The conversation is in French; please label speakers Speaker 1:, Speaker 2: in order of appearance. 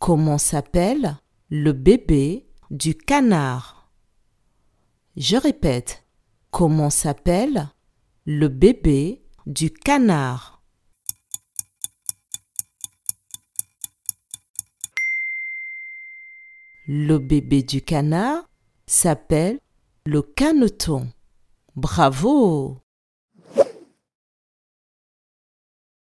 Speaker 1: Comment s'appelle le bébé du canard? Je répète. Comment s'appelle le bébé du canard? Le bébé du canard s'appelle le caneton. Bravo